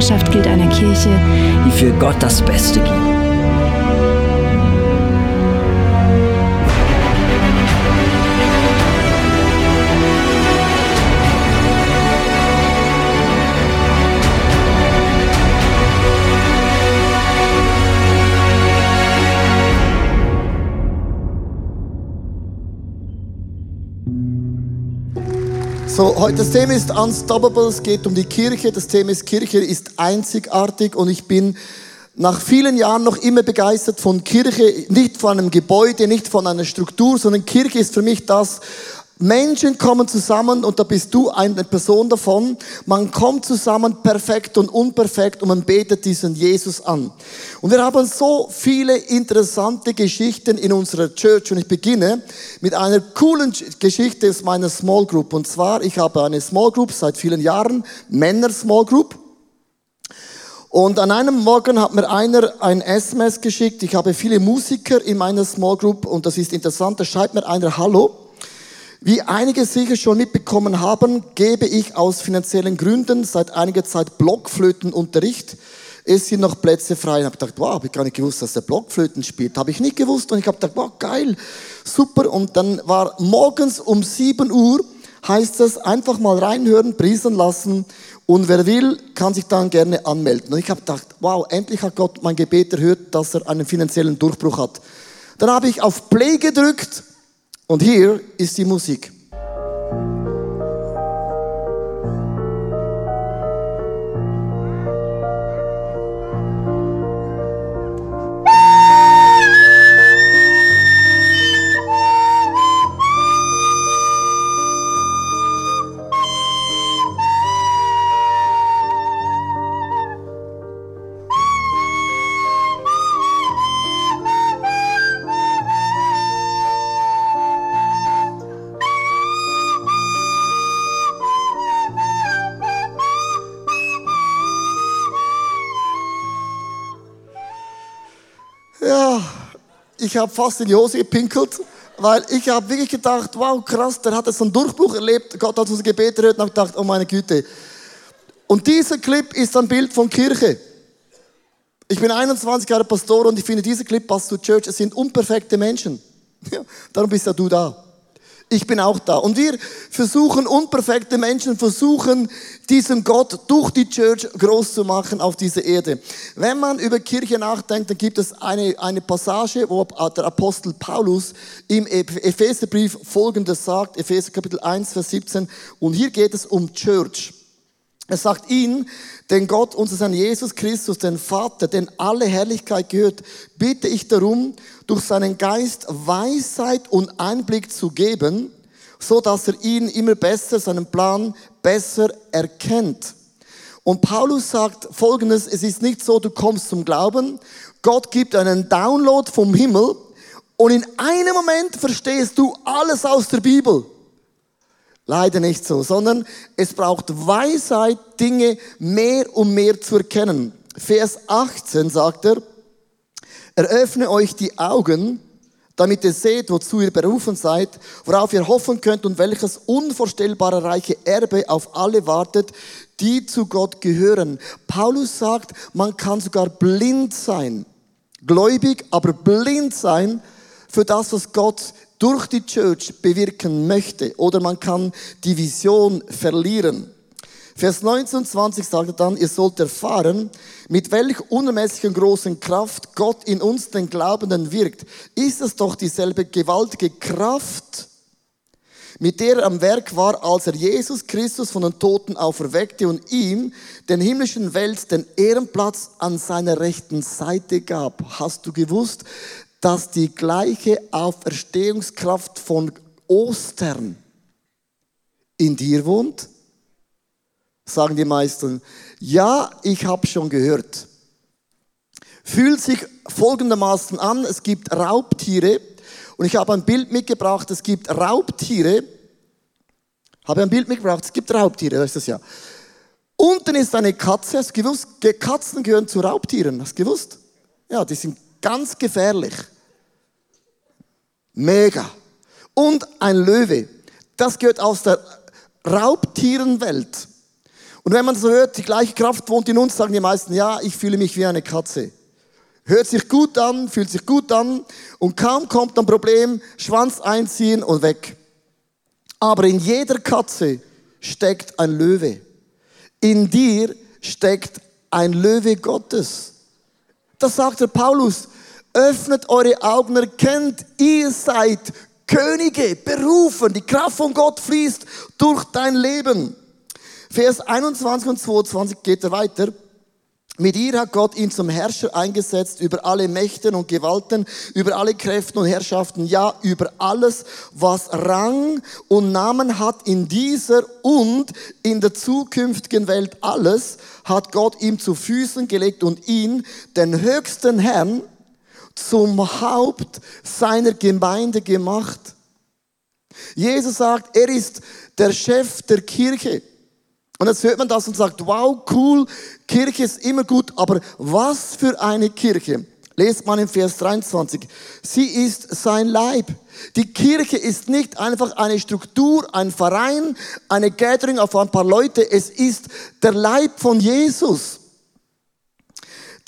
Unsere Leidenschaft gilt einer Kirche, die für Gott das Beste gibt. So, heute das Thema ist Unstoppable, es geht um die Kirche. Das Thema ist Kirche ist einzigartig und ich bin nach vielen Jahren noch immer begeistert von Kirche, nicht von einem Gebäude, nicht von einer Struktur, sondern Kirche ist für mich das, Menschen kommen zusammen und da bist du eine Person davon. Man kommt zusammen perfekt und unperfekt und man betet diesen Jesus an. Und wir haben so viele interessante Geschichten in unserer Church und ich beginne mit einer coolen Geschichte aus meiner Small Group. Und zwar, ich habe eine Small Group seit vielen Jahren, Männer Small Group. Und an einem Morgen hat mir einer ein SMS geschickt. Ich habe viele Musiker in meiner Small Group und das ist interessant. Da schreibt mir einer Hallo. Wie einige sicher schon mitbekommen haben, gebe ich aus finanziellen Gründen seit einiger Zeit Blockflötenunterricht. Es sind noch Plätze frei. Ich habe gedacht, wow, habe ich gar nicht gewusst, dass der Blockflöten spielt. Habe ich nicht gewusst. Und ich habe gedacht, wow, geil, super. Und dann war morgens um 7 Uhr, heißt es, einfach mal reinhören, priesen lassen. Und wer will, kann sich dann gerne anmelden. Und ich habe gedacht, wow, endlich hat Gott mein Gebet erhört, dass er einen finanziellen Durchbruch hat. Dann habe ich auf Play gedrückt und hier ist die Musik. Ich habe fast in die Hose gepinkelt, weil ich habe wirklich gedacht, wow, krass, der hat jetzt einen Durchbruch erlebt, Gott hat unser Gebet erhört und habe gedacht, oh meine Güte. Und dieser Clip ist ein Bild von Kirche. Ich bin 21 Jahre Pastor und ich finde, dieser Clip passt zu Church. Es sind unperfekte Menschen. Darum bist ja du da. Ich bin auch da. Und wir versuchen, unperfekte Menschen versuchen, diesen Gott durch die Church groß zu machen auf dieser Erde. Wenn man über Kirche nachdenkt, dann gibt es eine, eine Passage, wo der Apostel Paulus im Epheserbrief Folgendes sagt, Epheser Kapitel 1, Vers 17. Und hier geht es um Church. Er sagt ihn, den Gott, unser Herrn Jesus Christus, den Vater, den alle Herrlichkeit gehört, bitte ich darum, durch seinen Geist Weisheit und Einblick zu geben, so dass er ihn immer besser, seinen Plan besser erkennt. Und Paulus sagt Folgendes, es ist nicht so, du kommst zum Glauben, Gott gibt einen Download vom Himmel und in einem Moment verstehst du alles aus der Bibel. Leider nicht so, sondern es braucht Weisheit, Dinge mehr und mehr zu erkennen. Vers 18 sagt er, eröffne euch die Augen, damit ihr seht, wozu ihr berufen seid, worauf ihr hoffen könnt und welches unvorstellbare reiche Erbe auf alle wartet, die zu Gott gehören. Paulus sagt, man kann sogar blind sein, gläubig, aber blind sein für das, was Gott durch die Church bewirken möchte. Oder man kann die Vision verlieren. Vers 19 und 20 sagt er dann, ihr sollt erfahren, mit welch unermesslichen großen Kraft Gott in uns, den Glaubenden, wirkt. Ist es doch dieselbe gewaltige Kraft, mit der er am Werk war, als er Jesus Christus von den Toten auferweckte und ihm, den himmlischen Welt, den Ehrenplatz an seiner rechten Seite gab. Hast du gewusst, dass die gleiche Auferstehungskraft von Ostern in dir wohnt? Sagen die meisten, ja, ich habe schon gehört. fühlt sich folgendermaßen an. Es gibt Raubtiere. Und ich habe ein Bild mitgebracht. Es gibt Raubtiere. Habe ein Bild mitgebracht. Es gibt Raubtiere. Das ist das ja. Unten ist eine Katze. Hast du gewusst? Katzen gehören zu Raubtieren. Hast du gewusst? Ja, die sind ganz gefährlich. Mega. Und ein Löwe. Das gehört aus der Raubtierenwelt. Und wenn man so hört, die gleiche Kraft wohnt in uns, sagen die meisten, ja, ich fühle mich wie eine Katze. Hört sich gut an, fühlt sich gut an und kaum kommt ein Problem, Schwanz einziehen und weg. Aber in jeder Katze steckt ein Löwe. In dir steckt ein Löwe Gottes. Das sagt der Paulus. Öffnet eure Augen, erkennt, ihr seid Könige, berufen. Die Kraft von Gott fließt durch dein Leben. Vers 21 und 22 geht er weiter. Mit ihr hat Gott ihn zum Herrscher eingesetzt über alle Mächten und Gewalten, über alle Kräfte und Herrschaften, ja, über alles, was Rang und Namen hat in dieser und in der zukünftigen Welt. Alles hat Gott ihm zu Füßen gelegt und ihn, den höchsten Herrn, zum Haupt seiner Gemeinde gemacht. Jesus sagt, er ist der Chef der Kirche. Und jetzt hört man das und sagt, wow, cool, Kirche ist immer gut, aber was für eine Kirche? Lest man im Vers 23. Sie ist sein Leib. Die Kirche ist nicht einfach eine Struktur, ein Verein, eine Gathering auf ein paar Leute. Es ist der Leib von Jesus.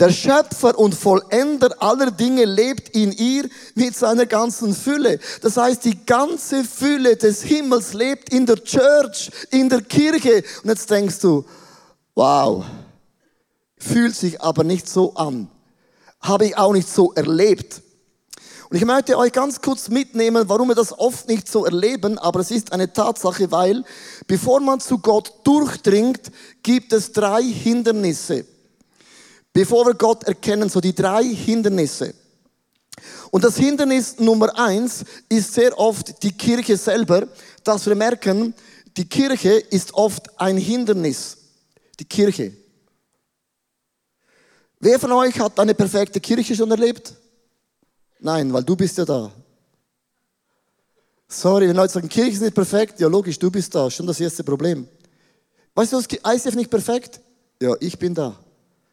Der Schöpfer und Vollender aller Dinge lebt in ihr mit seiner ganzen Fülle. Das heißt, die ganze Fülle des Himmels lebt in der Church, in der Kirche. Und jetzt denkst du, wow, fühlt sich aber nicht so an. Habe ich auch nicht so erlebt. Und ich möchte euch ganz kurz mitnehmen, warum wir das oft nicht so erleben, aber es ist eine Tatsache, weil bevor man zu Gott durchdringt, gibt es drei Hindernisse. Bevor wir Gott erkennen, so die drei Hindernisse. Und das Hindernis Nummer eins ist sehr oft die Kirche selber, dass wir merken, die Kirche ist oft ein Hindernis. Die Kirche. Wer von euch hat eine perfekte Kirche schon erlebt? Nein, weil du bist ja da. Sorry, wenn Leute sagen, Kirche ist nicht perfekt, ja logisch, du bist da, schon das erste Problem. Weißt du, ist nicht perfekt? Ja, ich bin da.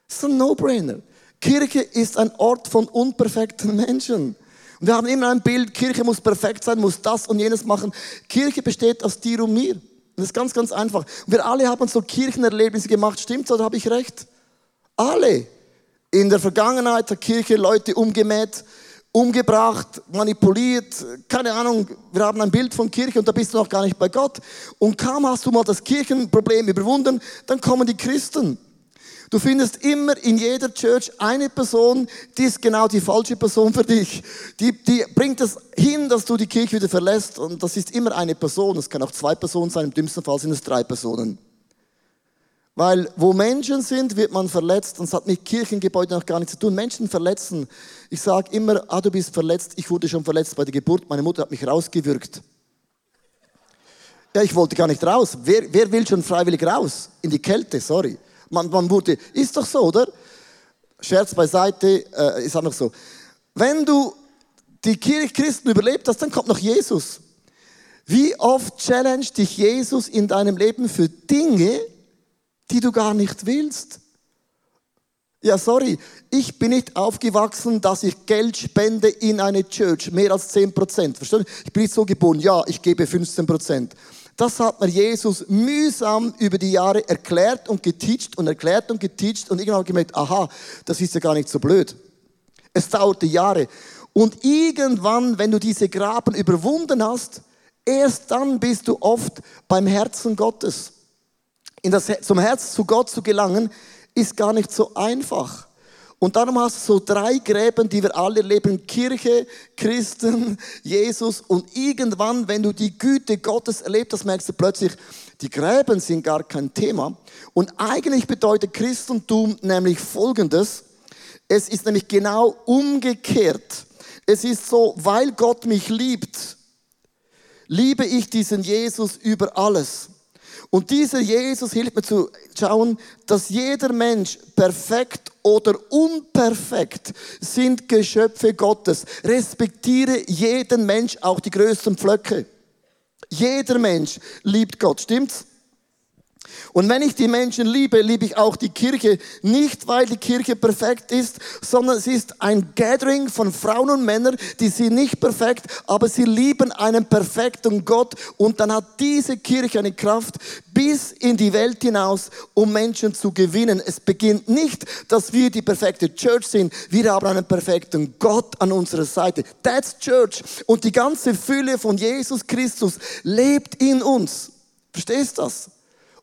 Das ist ein No-Brainer. Kirche ist ein Ort von unperfekten Menschen. Und wir haben immer ein Bild, Kirche muss perfekt sein, muss das und jenes machen. Kirche besteht aus dir und mir. Und das ist ganz, ganz einfach. Wir alle haben so Kirchenerlebnisse gemacht. Stimmt's oder habe ich recht? Alle. In der Vergangenheit hat Kirche Leute umgemäht, umgebracht, manipuliert, keine Ahnung, wir haben ein Bild von Kirche und da bist du noch gar nicht bei Gott. Und kaum hast du mal das Kirchenproblem überwunden, dann kommen die Christen. Du findest immer in jeder Church eine Person, die ist genau die falsche Person für dich. Die, die bringt es hin, dass du die Kirche wieder verlässt. Und das ist immer eine Person. Es kann auch zwei Personen sein. Im dümmsten Fall sind es drei Personen. Weil wo Menschen sind, wird man verletzt. Und es hat mit Kirchengebäuden noch gar nichts zu tun. Menschen verletzen. Ich sage immer, ah, du bist verletzt. Ich wurde schon verletzt bei der Geburt. Meine Mutter hat mich rausgewürgt. Ja, ich wollte gar nicht raus. Wer, wer will schon freiwillig raus? In die Kälte, sorry. Man, man wurde, ist doch so, oder? Scherz beiseite, äh, ist einfach so. Wenn du die Christen überlebt hast, dann kommt noch Jesus. Wie oft challenge dich Jesus in deinem Leben für Dinge, die du gar nicht willst? Ja, sorry, ich bin nicht aufgewachsen, dass ich Geld spende in eine Church, mehr als 10 Prozent. Verstehst du? Ich bin nicht so geboren, ja, ich gebe 15 Prozent. Das hat mir Jesus mühsam über die Jahre erklärt und geteacht und erklärt und geteacht und irgendwann gemerkt, aha, das ist ja gar nicht so blöd. Es dauerte Jahre. Und irgendwann, wenn du diese Graben überwunden hast, erst dann bist du oft beim Herzen Gottes. In das, zum Herz zu Gott zu gelangen, ist gar nicht so einfach. Und darum hast du so drei Gräben, die wir alle leben. Kirche, Christen, Jesus. Und irgendwann, wenn du die Güte Gottes erlebt hast, merkst du plötzlich, die Gräben sind gar kein Thema. Und eigentlich bedeutet Christentum nämlich Folgendes. Es ist nämlich genau umgekehrt. Es ist so, weil Gott mich liebt, liebe ich diesen Jesus über alles. Und dieser Jesus hilft mir zu schauen, dass jeder Mensch perfekt oder unperfekt sind Geschöpfe Gottes. Respektiere jeden Mensch, auch die größten Pflöcke. Jeder Mensch liebt Gott, stimmt's? Und wenn ich die Menschen liebe, liebe ich auch die Kirche. Nicht, weil die Kirche perfekt ist, sondern es ist ein Gathering von Frauen und Männern, die sind nicht perfekt, aber sie lieben einen perfekten Gott. Und dann hat diese Kirche eine Kraft bis in die Welt hinaus, um Menschen zu gewinnen. Es beginnt nicht, dass wir die perfekte Church sind. Wir haben einen perfekten Gott an unserer Seite. That's Church. Und die ganze Fülle von Jesus Christus lebt in uns. Verstehst du das?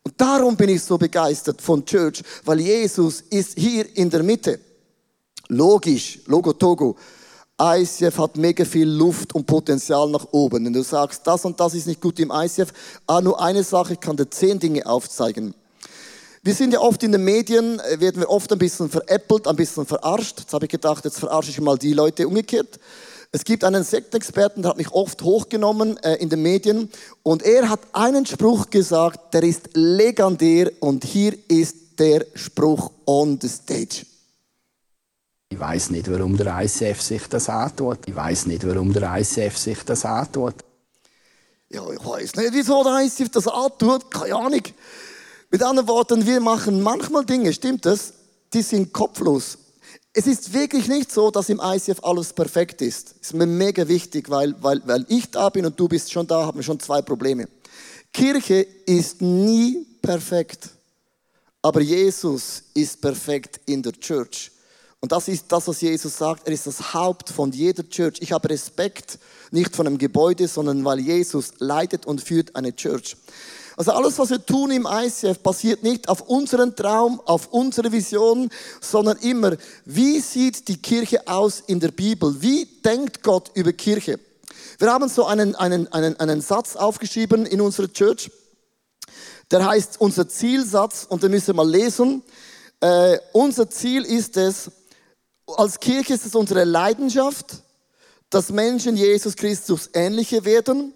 Und darum bin ich so begeistert von Church, weil Jesus ist hier in der Mitte. Logisch, Logo Togo. ICF hat mega viel Luft und Potenzial nach oben. Wenn du sagst, das und das ist nicht gut im ICF, ah, nur eine Sache, ich kann dir zehn Dinge aufzeigen. Wir sind ja oft in den Medien, äh, werden wir oft ein bisschen veräppelt, ein bisschen verarscht. Jetzt habe ich gedacht, jetzt verarsche ich mal die Leute umgekehrt. Es gibt einen Sektexperten, der hat mich oft hochgenommen äh, in den Medien und er hat einen Spruch gesagt, der ist legendär und hier ist der Spruch on the stage. Ich weiß nicht, warum der ICF sich das antut. Ich weiß nicht, warum der ICF sich das antut. Ja, ich weiß nicht, wieso der ICF das antut. Keine Ahnung. Mit anderen Worten, wir machen manchmal Dinge, stimmt das? Die sind kopflos. Es ist wirklich nicht so, dass im ICF alles perfekt ist. Ist mir mega wichtig, weil, weil, weil ich da bin und du bist schon da, haben wir schon zwei Probleme. Kirche ist nie perfekt, aber Jesus ist perfekt in der Church. Und das ist das, was Jesus sagt. Er ist das Haupt von jeder Church. Ich habe Respekt nicht von einem Gebäude, sondern weil Jesus leitet und führt eine Church. Also alles, was wir tun im ICF, basiert nicht auf unseren Traum, auf unsere Vision, sondern immer, wie sieht die Kirche aus in der Bibel? Wie denkt Gott über Kirche? Wir haben so einen, einen, einen, einen Satz aufgeschrieben in unserer Church. Der heißt unser Zielsatz und den müssen wir mal lesen. Äh, unser Ziel ist es, als Kirche ist es unsere Leidenschaft, dass Menschen Jesus Christus ähnlicher werden,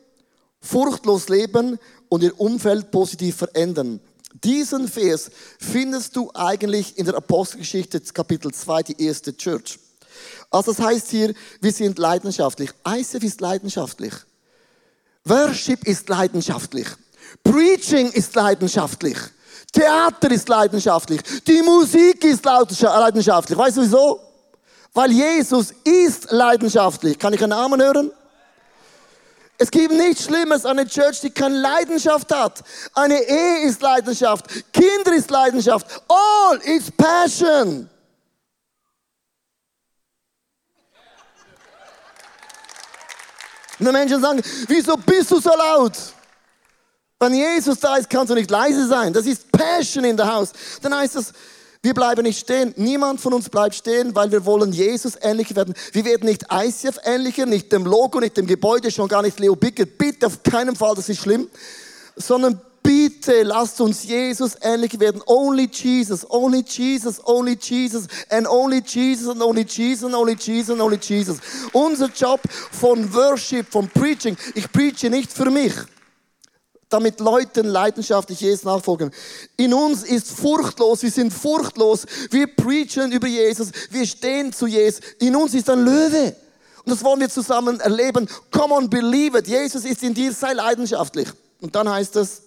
furchtlos leben und ihr Umfeld positiv verändern. Diesen Vers findest du eigentlich in der Apostelgeschichte Kapitel 2, die erste Church. Also das heißt hier, wir sind leidenschaftlich. ICF ist leidenschaftlich. Worship ist leidenschaftlich. Preaching ist leidenschaftlich. Theater ist leidenschaftlich. Die Musik ist leidenschaftlich. Weißt du wieso? Weil Jesus ist leidenschaftlich. Kann ich einen Namen hören? Es gibt nichts Schlimmes an einer Church, die keine Leidenschaft hat. Eine Ehe ist Leidenschaft, Kinder ist Leidenschaft. All is passion. Und die Menschen sagen, wieso bist du so laut? Wenn Jesus da ist, kannst du nicht leise sein. Das ist Passion in der Haus. Dann heißt es, wir bleiben nicht stehen. Niemand von uns bleibt stehen, weil wir wollen Jesus ähnlich werden. Wir werden nicht ICF ähnlicher, nicht dem Logo, nicht dem Gebäude, schon gar nicht Leo Bickett. Bitte auf keinen Fall, das ist schlimm. Sondern bitte lasst uns Jesus ähnlich werden. Only Jesus, only Jesus, only Jesus, and only Jesus, and only Jesus, and only Jesus, and only Jesus. Unser Job von Worship, von Preaching, ich preache nicht für mich damit Leuten leidenschaftlich Jesus nachfolgen. In uns ist furchtlos, wir sind furchtlos, wir preachen über Jesus, wir stehen zu Jesus. In uns ist ein Löwe. Und das wollen wir zusammen erleben. Come on, believe it. Jesus ist in dir, sei leidenschaftlich. Und dann heißt es,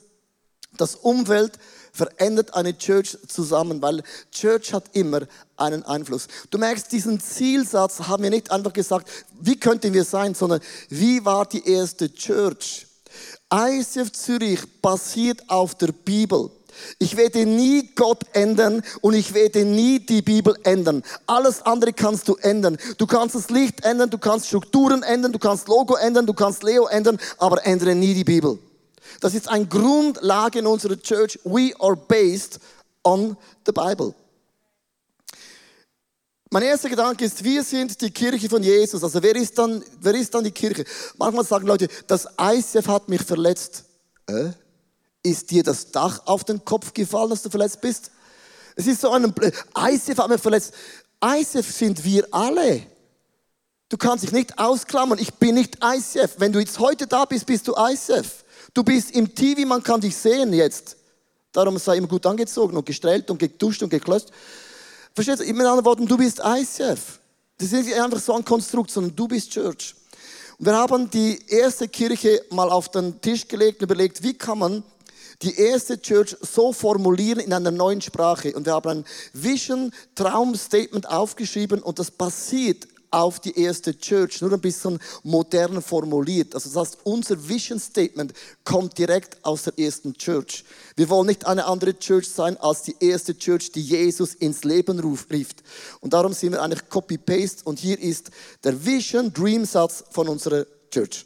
das Umfeld verändert eine Church zusammen, weil Church hat immer einen Einfluss. Du merkst, diesen Zielsatz haben wir nicht einfach gesagt, wie könnten wir sein, sondern wie war die erste Church? ICF Zürich basiert auf der Bibel. Ich werde nie Gott ändern und ich werde nie die Bibel ändern. Alles andere kannst du ändern. Du kannst das Licht ändern, du kannst Strukturen ändern, du kannst Logo ändern, du kannst Leo ändern, aber ändere nie die Bibel. Das ist eine Grundlage in unserer Church. We are based on the Bible. Mein erster Gedanke ist, wir sind die Kirche von Jesus. Also wer ist dann, wer ist dann die Kirche? Manchmal sagen Leute, das ICF hat mich verletzt. Äh? Ist dir das Dach auf den Kopf gefallen, dass du verletzt bist? Es ist so ein, ICF hat mich verletzt. ICF sind wir alle. Du kannst dich nicht ausklammern. Ich bin nicht ICF. Wenn du jetzt heute da bist, bist du ICF. Du bist im TV, man kann dich sehen jetzt. Darum sei immer gut angezogen und gestrahlt und geduscht und geklöst. Verstehst du? Mit anderen Worten, du bist ICF. Das ist nicht einfach so ein Konstrukt, sondern du bist Church. Und wir haben die erste Kirche mal auf den Tisch gelegt und überlegt, wie kann man die erste Church so formulieren in einer neuen Sprache. Und wir haben ein Vision, Traum, Statement aufgeschrieben und das basiert auf die erste Church, nur ein bisschen modern formuliert. Also das heißt, unser Vision Statement kommt direkt aus der ersten Church. Wir wollen nicht eine andere Church sein als die erste Church, die Jesus ins Leben ruft. Und darum sind wir eigentlich Copy-Paste und hier ist der Vision Dream Satz von unserer Church.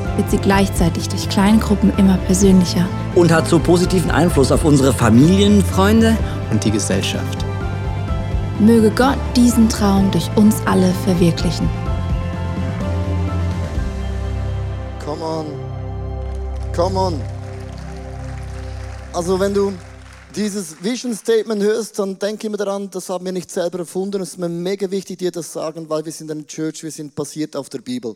wird sie gleichzeitig durch Kleingruppen immer persönlicher. und hat so positiven Einfluss auf unsere Familien, Freunde, und die Gesellschaft. Möge Gott diesen Traum durch uns alle verwirklichen. Come on. Come on. Also wenn du dieses Vision Statement hörst, dann denk immer daran, das haben wir nicht selber erfunden. Es ist mir mega wichtig, dir das zu sagen, weil wir sind eine Church, wir sind basiert auf der Bibel.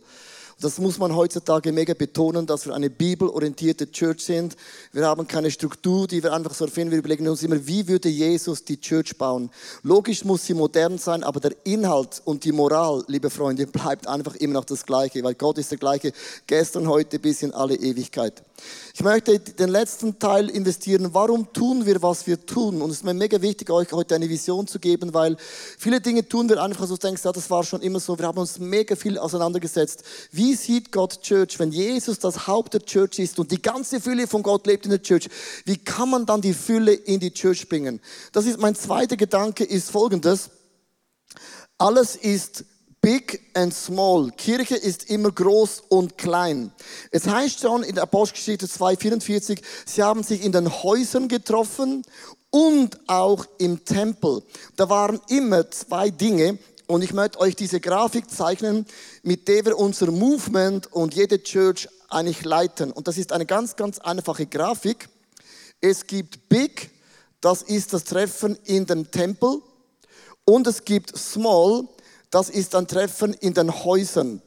Das muss man heutzutage mega betonen, dass wir eine bibelorientierte Church sind. Wir haben keine Struktur, die wir einfach so erfinden. Wir überlegen uns immer, wie würde Jesus die Church bauen? Logisch muss sie modern sein, aber der Inhalt und die Moral, liebe Freunde, bleibt einfach immer noch das Gleiche, weil Gott ist der gleiche gestern, heute bis in alle Ewigkeit. Ich möchte den letzten Teil investieren. Warum tun wir, was wir tun? Und es ist mir mega wichtig, euch heute eine Vision zu geben, weil viele Dinge tun wir einfach, du denkst, ja, das war schon immer so. Wir haben uns mega viel auseinandergesetzt. Wie sieht Gott Church, wenn Jesus das Haupt der Church ist und die ganze Fülle von Gott lebt in der Church? Wie kann man dann die Fülle in die Church bringen? Das ist mein zweiter Gedanke, ist folgendes. Alles ist big and small. Kirche ist immer groß und klein. Es heißt schon in der Apostelgeschichte 2,44, sie haben sich in den Häusern getroffen und auch im Tempel. Da waren immer zwei Dinge. Und ich möchte euch diese Grafik zeichnen, mit der wir unser Movement und jede Church eigentlich leiten. Und das ist eine ganz, ganz einfache Grafik. Es gibt Big, das ist das Treffen in dem Tempel. Und es gibt Small, das ist ein Treffen in den Häusern.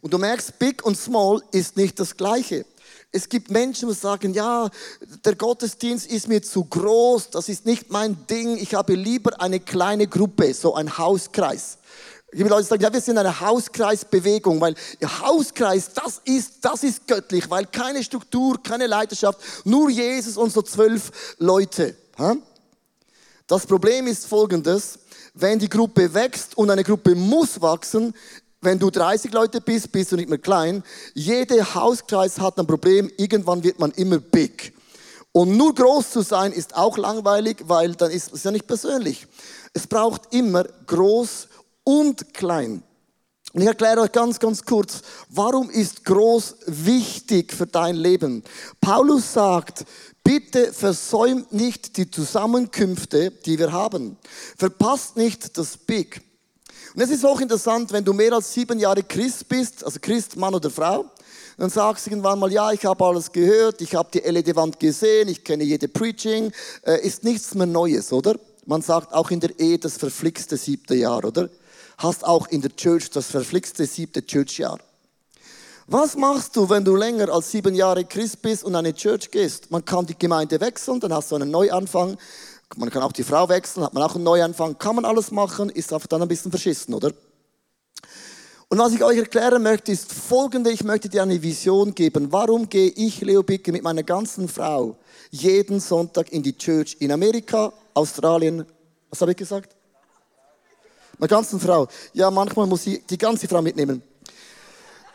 Und du merkst, Big und Small ist nicht das Gleiche. Es gibt Menschen, die sagen, ja, der Gottesdienst ist mir zu groß, das ist nicht mein Ding, ich habe lieber eine kleine Gruppe, so ein Hauskreis. Es gibt Leute, die sagen, ja, wir sind eine Hauskreisbewegung, weil Hauskreis, das ist, das ist göttlich, weil keine Struktur, keine Leidenschaft, nur Jesus und so zwölf Leute. Das Problem ist folgendes, wenn die Gruppe wächst und eine Gruppe muss wachsen, wenn du 30 Leute bist, bist du nicht mehr klein. Jeder Hauskreis hat ein Problem, irgendwann wird man immer big. Und nur groß zu sein ist auch langweilig, weil dann ist es ja nicht persönlich. Es braucht immer groß und klein. Und ich erkläre euch ganz, ganz kurz, warum ist groß wichtig für dein Leben? Paulus sagt, bitte versäumt nicht die Zusammenkünfte, die wir haben. Verpasst nicht das Big. Und es ist auch interessant, wenn du mehr als sieben Jahre Christ bist, also Christ, Mann oder Frau, dann sagst du irgendwann mal, ja, ich habe alles gehört, ich habe die LED-Wand gesehen, ich kenne jede Preaching, äh, ist nichts mehr Neues, oder? Man sagt auch in der Ehe das verflixte siebte Jahr, oder? Hast auch in der Church das verflixte siebte Churchjahr. Was machst du, wenn du länger als sieben Jahre Christ bist und eine Church gehst? Man kann die Gemeinde wechseln, dann hast du einen Neuanfang. Man kann auch die Frau wechseln, hat man auch einen Neuanfang. Kann man alles machen, ist einfach dann ein bisschen verschissen, oder? Und was ich euch erklären möchte, ist folgende. Ich möchte dir eine Vision geben. Warum gehe ich, Leo Bicke, mit meiner ganzen Frau jeden Sonntag in die Church in Amerika, Australien, was habe ich gesagt? Meine ganzen Frau. Ja, manchmal muss ich die ganze Frau mitnehmen.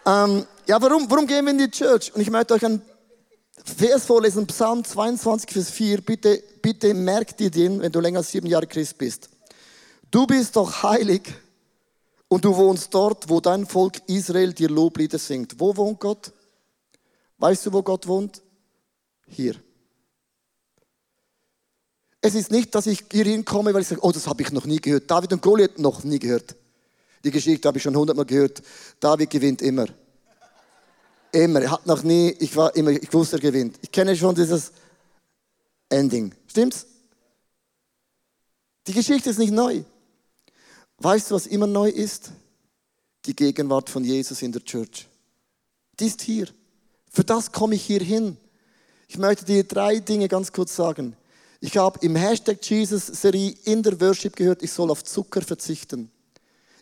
Ähm, ja, warum, warum gehen wir in die Church? Und ich möchte euch einen Vers vorlesen, Psalm 22, Vers 4. Bitte, bitte merk dir den, wenn du länger als sieben Jahre Christ bist. Du bist doch heilig und du wohnst dort, wo dein Volk Israel dir Loblieder singt. Wo wohnt Gott? Weißt du, wo Gott wohnt? Hier. Es ist nicht, dass ich hier hinkomme, weil ich sage, oh, das habe ich noch nie gehört. David und Goliath noch nie gehört. Die Geschichte habe ich schon hundertmal gehört. David gewinnt immer. Immer. Er hat noch nie, ich war immer, ich wusste, er gewinnt. Ich kenne schon dieses Ending. Stimmt's? Die Geschichte ist nicht neu. Weißt du, was immer neu ist? Die Gegenwart von Jesus in der Church. Die ist hier. Für das komme ich hier hin. Ich möchte dir drei Dinge ganz kurz sagen. Ich habe im Hashtag Jesus-Serie in der Worship gehört, ich soll auf Zucker verzichten.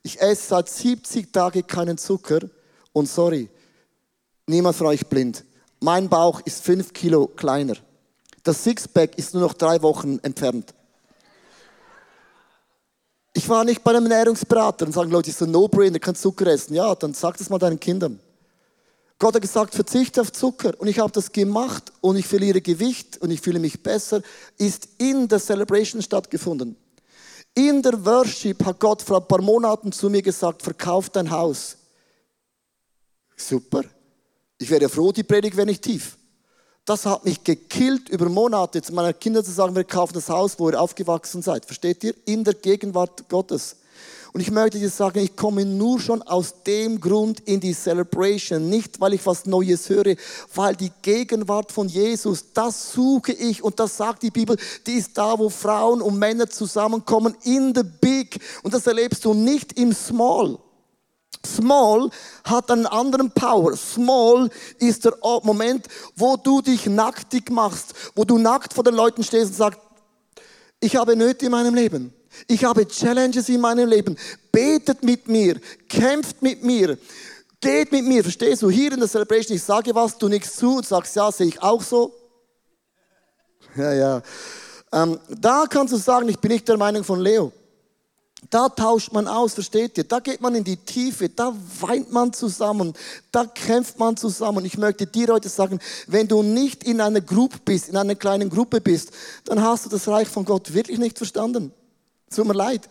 Ich esse seit 70 Tagen keinen Zucker und sorry, niemand von euch blind. Mein Bauch ist 5 Kilo kleiner. Das Sixpack ist nur noch drei Wochen entfernt. Ich war nicht bei einem Ernährungsberater und sagen Leute, ist ein No-Brainer, kein Zucker essen. Ja, dann sag das mal deinen Kindern. Gott hat gesagt, verzichte auf Zucker. Und ich habe das gemacht und ich verliere Gewicht und ich fühle mich besser. Ist in der Celebration stattgefunden. In der Worship hat Gott vor ein paar Monaten zu mir gesagt, verkauf dein Haus. Super. Ich wäre froh, die Predigt wäre nicht tief. Das hat mich gekillt über Monate, zu meinen Kindern zu sagen, wir kaufen das Haus, wo ihr aufgewachsen seid. Versteht ihr? In der Gegenwart Gottes. Und ich möchte dir sagen, ich komme nur schon aus dem Grund in die Celebration. Nicht, weil ich was Neues höre, weil die Gegenwart von Jesus, das suche ich. Und das sagt die Bibel, die ist da, wo Frauen und Männer zusammenkommen, in the big. Und das erlebst du nicht im small. Small hat einen anderen Power. Small ist der Moment, wo du dich nacktig machst, wo du nackt vor den Leuten stehst und sagst, ich habe Nöte in meinem Leben. Ich habe Challenges in meinem Leben. Betet mit mir, kämpft mit mir, geht mit mir. Verstehst du? Hier in der Celebration, ich sage was, du nichts zu und sagst, ja, sehe ich auch so. Ja, ja. Ähm, da kannst du sagen, ich bin nicht der Meinung von Leo. Da tauscht man aus, versteht ihr? Da geht man in die Tiefe, da weint man zusammen, da kämpft man zusammen. Ich möchte dir heute sagen, wenn du nicht in einer Gruppe bist, in einer kleinen Gruppe bist, dann hast du das Reich von Gott wirklich nicht verstanden. Tut mir leid.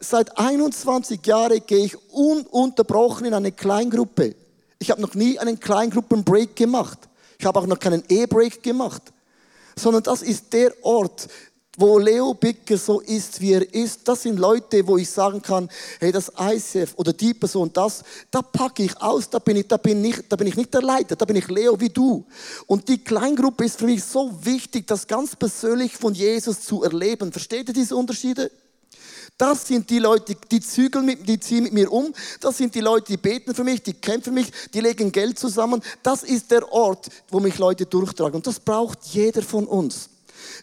Seit 21 Jahren gehe ich ununterbrochen in eine Kleingruppe. Ich habe noch nie einen Kleingruppenbreak gemacht. Ich habe auch noch keinen E-Break gemacht. Sondern das ist der Ort, wo Leo Bicker so ist, wie er ist, das sind Leute, wo ich sagen kann, hey, das ICF oder die Person, das, da packe ich aus, da bin ich, da bin ich, da bin ich nicht der Leiter, da bin ich Leo wie du. Und die Kleingruppe ist für mich so wichtig, das ganz persönlich von Jesus zu erleben. Versteht ihr diese Unterschiede? Das sind die Leute, die zügeln mit, die ziehen mit mir um. Das sind die Leute, die beten für mich, die kämpfen für mich, die legen Geld zusammen. Das ist der Ort, wo mich Leute durchtragen. Und das braucht jeder von uns.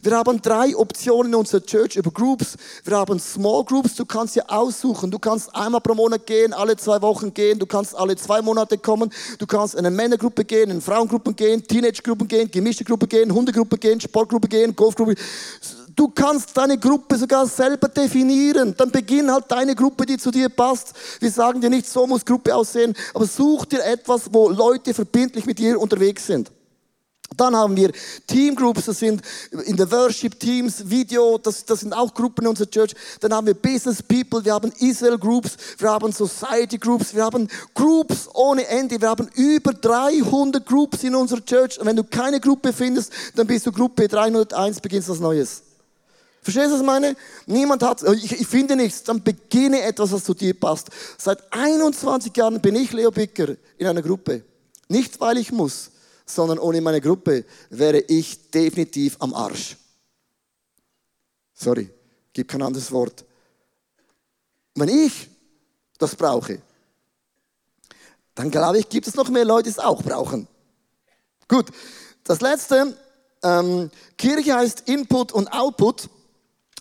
Wir haben drei Optionen in unserer Church über Groups. Wir haben Small Groups. Du kannst ja aussuchen. Du kannst einmal pro Monat gehen, alle zwei Wochen gehen. Du kannst alle zwei Monate kommen. Du kannst in eine Männergruppe gehen, in Frauengruppen gehen, Teenage-Gruppen gehen, gemischte Gruppe gehen, Hundegruppe gehen, Sportgruppe gehen, Golfgruppe. Du kannst deine Gruppe sogar selber definieren. Dann beginn halt deine Gruppe, die zu dir passt. Wir sagen dir nicht, so muss Gruppe aussehen, aber such dir etwas, wo Leute verbindlich mit dir unterwegs sind. Dann haben wir Teamgroups, das sind in der Worship Teams, Video, das, das sind auch Gruppen in unserer Church. Dann haben wir Business People, wir haben Israel Groups, wir haben Society Groups, wir haben Groups ohne Ende. Wir haben über 300 Groups in unserer Church. Und wenn du keine Gruppe findest, dann bist du Gruppe 301, beginnst was Neues. Verstehst du, was ich meine? Niemand hat, ich, ich finde nichts, dann beginne etwas, was zu dir passt. Seit 21 Jahren bin ich Leo Bicker in einer Gruppe. Nicht, weil ich muss, sondern ohne meine Gruppe wäre ich definitiv am Arsch. Sorry, gibt kein anderes Wort. Wenn ich das brauche, dann glaube ich, gibt es noch mehr Leute, die es auch brauchen. Gut, das letzte, ähm, Kirche heißt Input und Output.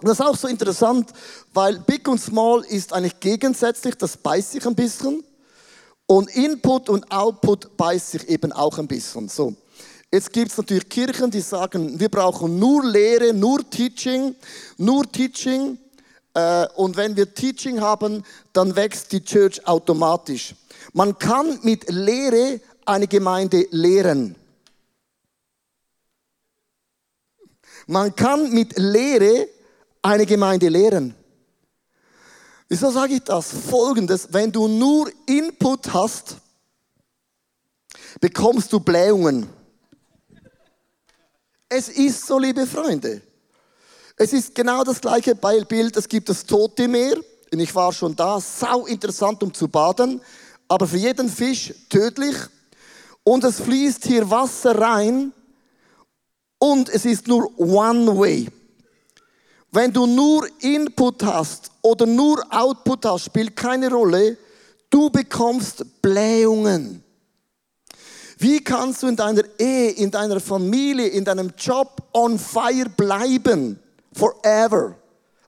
das ist auch so interessant, weil Big und Small ist eigentlich gegensätzlich, das beißt sich ein bisschen. Und Input und Output beißt sich eben auch ein bisschen. So. Jetzt gibt es natürlich Kirchen, die sagen, wir brauchen nur Lehre, nur Teaching, nur Teaching. Äh, und wenn wir Teaching haben, dann wächst die Church automatisch. Man kann mit Lehre eine Gemeinde lehren. Man kann mit Lehre eine Gemeinde lehren. Wieso sage ich das? Folgendes, wenn du nur Input hast, bekommst du Blähungen. Es ist so, liebe Freunde. Es ist genau das gleiche Bild. Es gibt das Tote Meer. Und ich war schon da. Sau interessant, um zu baden. Aber für jeden Fisch tödlich. Und es fließt hier Wasser rein. Und es ist nur one way. Wenn du nur Input hast oder nur Output hast, spielt keine Rolle. Du bekommst Blähungen. Wie kannst du in deiner Ehe, in deiner Familie, in deinem Job on fire bleiben? Forever.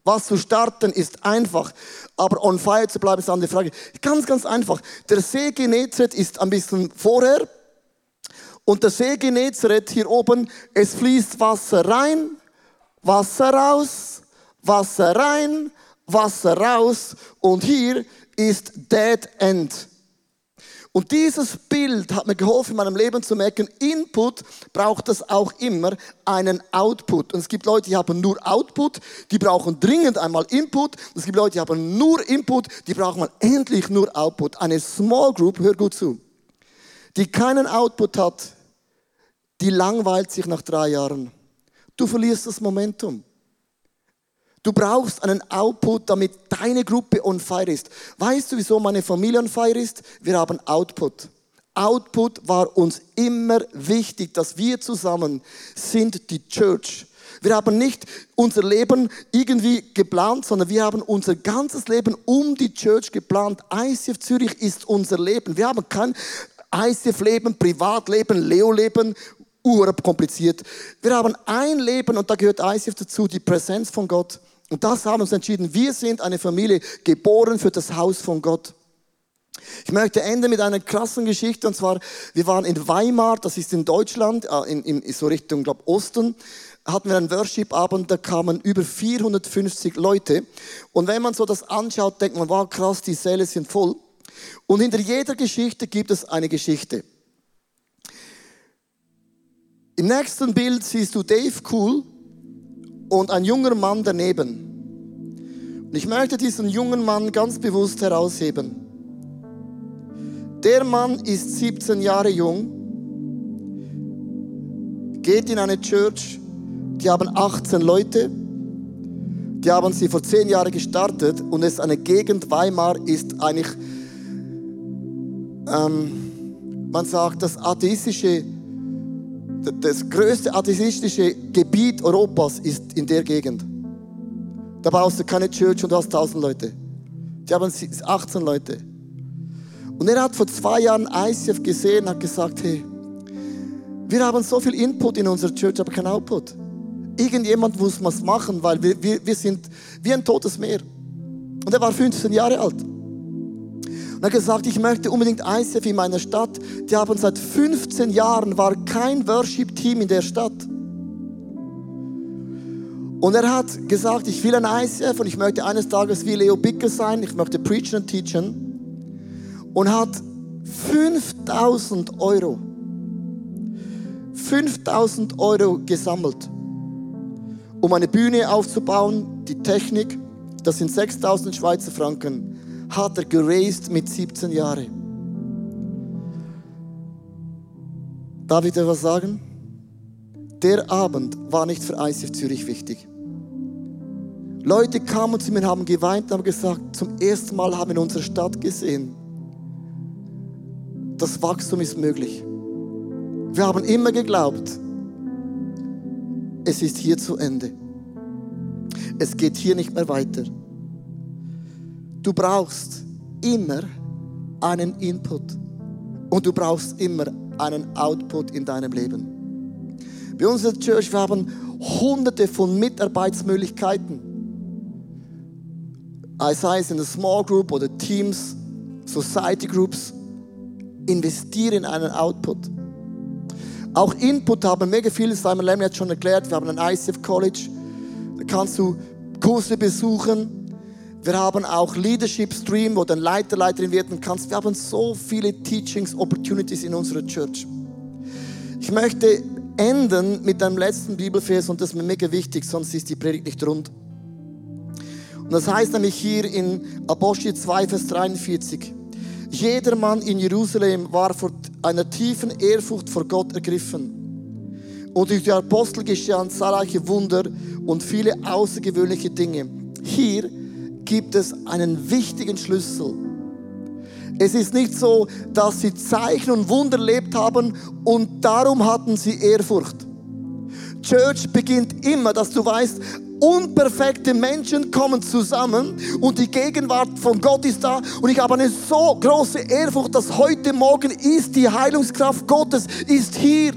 Was zu starten ist einfach, aber on fire zu bleiben ist eine andere Frage. Ganz, ganz einfach. Der See Genezareth ist ein bisschen vorher und der See Genezareth hier oben, es fließt Wasser rein, Wasser raus, Wasser rein, Wasser raus und hier ist Dead End. Und dieses Bild hat mir geholfen, in meinem Leben zu merken, Input braucht es auch immer einen Output. Und es gibt Leute, die haben nur Output, die brauchen dringend einmal Input. Und es gibt Leute, die haben nur Input, die brauchen mal endlich nur Output. Eine Small Group, hör gut zu, die keinen Output hat, die langweilt sich nach drei Jahren. Du verlierst das Momentum. Du brauchst einen Output, damit deine Gruppe on fire ist. Weißt du, wieso meine Familie on fire ist? Wir haben Output. Output war uns immer wichtig, dass wir zusammen sind die Church. Wir haben nicht unser Leben irgendwie geplant, sondern wir haben unser ganzes Leben um die Church geplant. ICF Zürich ist unser Leben. Wir haben kein ICF-Leben, Privatleben, Leo-Leben, kompliziert. Wir haben ein Leben und da gehört ICF dazu, die Präsenz von Gott. Und das haben uns entschieden. Wir sind eine Familie, geboren für das Haus von Gott. Ich möchte enden mit einer krassen Geschichte und zwar, wir waren in Weimar, das ist in Deutschland, äh, in, in so Richtung, glaube Osten, hatten wir einen Worship-Abend, da kamen über 450 Leute. Und wenn man so das anschaut, denkt man, wow, krass, die Säle sind voll. Und hinter jeder Geschichte gibt es eine Geschichte. Im nächsten Bild siehst du Dave Cool, und ein junger Mann daneben. Und ich möchte diesen jungen Mann ganz bewusst herausheben. Der Mann ist 17 Jahre jung, geht in eine Church, die haben 18 Leute, die haben sie vor 10 Jahren gestartet und es ist eine Gegend, Weimar ist eigentlich, ähm, man sagt, das atheistische das größte atheistische Gebiet Europas ist in der Gegend. Da baust du keine Church und du hast 1000 Leute. Die haben 18 Leute. Und er hat vor zwei Jahren ICF gesehen und hat gesagt, hey, wir haben so viel Input in unserer Church, aber kein Output. Irgendjemand muss was machen, weil wir, wir, wir sind wie ein totes Meer. Und er war 15 Jahre alt. Und er hat gesagt, ich möchte unbedingt ICF in meiner Stadt. Die haben seit 15 Jahren, war kein Worship-Team in der Stadt. Und er hat gesagt, ich will ein ICF und ich möchte eines Tages wie Leo Bicker sein, ich möchte preachen und teachen. Und hat 5000 Euro 5000 Euro gesammelt, um eine Bühne aufzubauen, die Technik, das sind 6000 Schweizer Franken, hat er geraced mit 17 Jahren. Darf ich dir was sagen? Der Abend war nicht für ICF Zürich wichtig. Leute kamen zu mir und haben geweint haben gesagt, zum ersten Mal haben wir in unserer Stadt gesehen, das Wachstum ist möglich. Wir haben immer geglaubt, es ist hier zu Ende. Es geht hier nicht mehr weiter. Du brauchst immer einen Input und du brauchst immer einen Output in deinem Leben. Bei uns in der Church, wir haben hunderte von Mitarbeitsmöglichkeiten. Sei es in der Small Group oder Teams, Society Groups. Investiere in einen Output. Auch Input haben mega viele, Simon Lemley hat schon erklärt, wir haben ein ICF College, da kannst du Kurse besuchen. Wir haben auch Leadership Stream, wo ein Leiter, Leiterin werden kannst. Wir haben so viele Teachings Opportunities in unserer Church. Ich möchte enden mit einem letzten Bibelvers und das ist mir mega wichtig, sonst ist die Predigt nicht rund. Und das heißt nämlich hier in Apostel 2, Vers 43. Jeder Mann in Jerusalem war vor einer tiefen Ehrfurcht vor Gott ergriffen. Und durch die Apostel geschehen zahlreiche Wunder und viele außergewöhnliche Dinge. Hier gibt es einen wichtigen Schlüssel. Es ist nicht so, dass sie Zeichen und Wunder erlebt haben und darum hatten sie Ehrfurcht. Church beginnt immer, dass du weißt, unperfekte Menschen kommen zusammen und die Gegenwart von Gott ist da und ich habe eine so große Ehrfurcht, dass heute Morgen ist die Heilungskraft Gottes ist hier.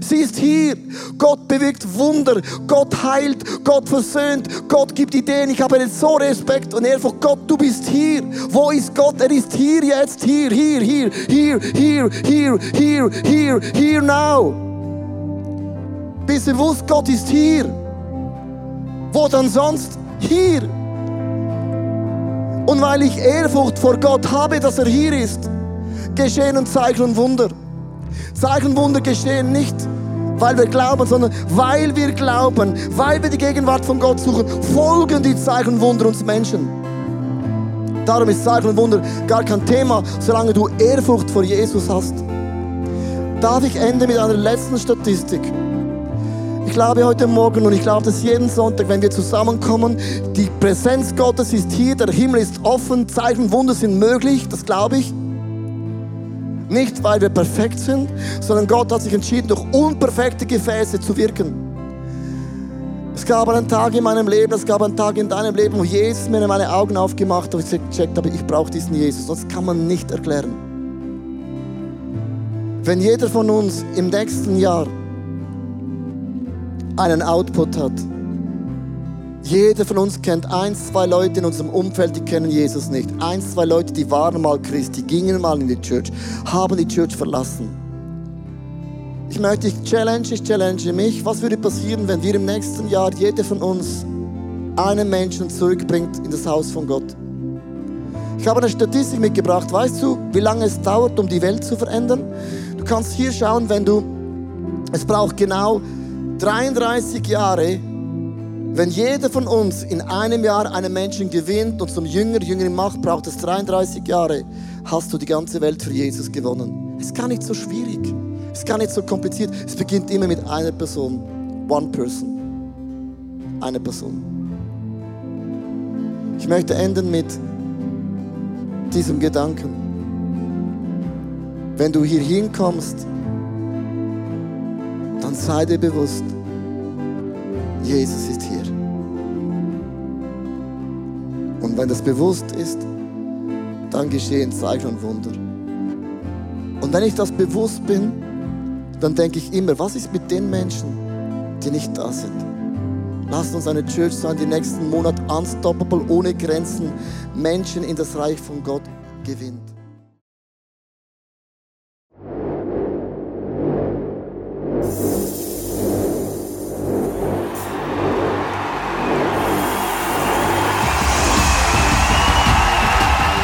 Sie ist hier. Gott bewirkt Wunder. Gott heilt. Gott versöhnt. Gott gibt Ideen. Ich habe jetzt so Respekt und Ehrfurcht. Gott, du bist hier. Wo ist Gott? Er ist hier jetzt. Hier, hier, hier, hier, hier, hier, hier, hier, hier now. Bist bewusst, Gott ist hier. Wo dann sonst? Hier. Und weil ich Ehrfurcht vor Gott habe, dass er hier ist, geschehen Zeichen und Wunder. Zeichen und Wunder geschehen nicht, weil wir glauben, sondern weil wir glauben, weil wir die Gegenwart von Gott suchen, folgen die Zeichen und Wunder uns Menschen. Darum ist Zeichen und Wunder gar kein Thema, solange du Ehrfurcht vor Jesus hast. Darf ich enden mit einer letzten Statistik? Ich glaube heute Morgen und ich glaube, dass jeden Sonntag, wenn wir zusammenkommen, die Präsenz Gottes ist hier, der Himmel ist offen, Zeichen und Wunder sind möglich, das glaube ich. Nicht, weil wir perfekt sind, sondern Gott hat sich entschieden, durch unperfekte Gefäße zu wirken. Es gab einen Tag in meinem Leben, es gab einen Tag in deinem Leben, wo Jesus mir meine Augen aufgemacht hat und ich gecheckt habe, ich brauche diesen Jesus. Das kann man nicht erklären. Wenn jeder von uns im nächsten Jahr einen Output hat, jeder von uns kennt eins, zwei Leute in unserem Umfeld, die kennen Jesus nicht. Eins, zwei Leute, die waren mal Christ, die gingen mal in die Church, haben die Church verlassen. Ich möchte dich challenge, ich challenge mich. Was würde passieren, wenn wir im nächsten Jahr jeder von uns einen Menschen zurückbringt in das Haus von Gott? Ich habe eine Statistik mitgebracht. Weißt du, wie lange es dauert, um die Welt zu verändern? Du kannst hier schauen, wenn du, es braucht genau 33 Jahre, wenn jeder von uns in einem Jahr einen Menschen gewinnt und zum Jünger, Jüngerin macht, braucht es 33 Jahre, hast du die ganze Welt für Jesus gewonnen. Es ist gar nicht so schwierig. Es ist gar nicht so kompliziert. Es beginnt immer mit einer Person. One person. Eine Person. Ich möchte enden mit diesem Gedanken. Wenn du hier hinkommst, dann sei dir bewusst, Jesus ist hier. Und wenn das bewusst ist, dann geschehen Zeichen und Wunder. Und wenn ich das bewusst bin, dann denke ich immer, was ist mit den Menschen, die nicht da sind? Lasst uns eine Church sein, die nächsten Monat unstoppable, ohne Grenzen Menschen in das Reich von Gott gewinnt.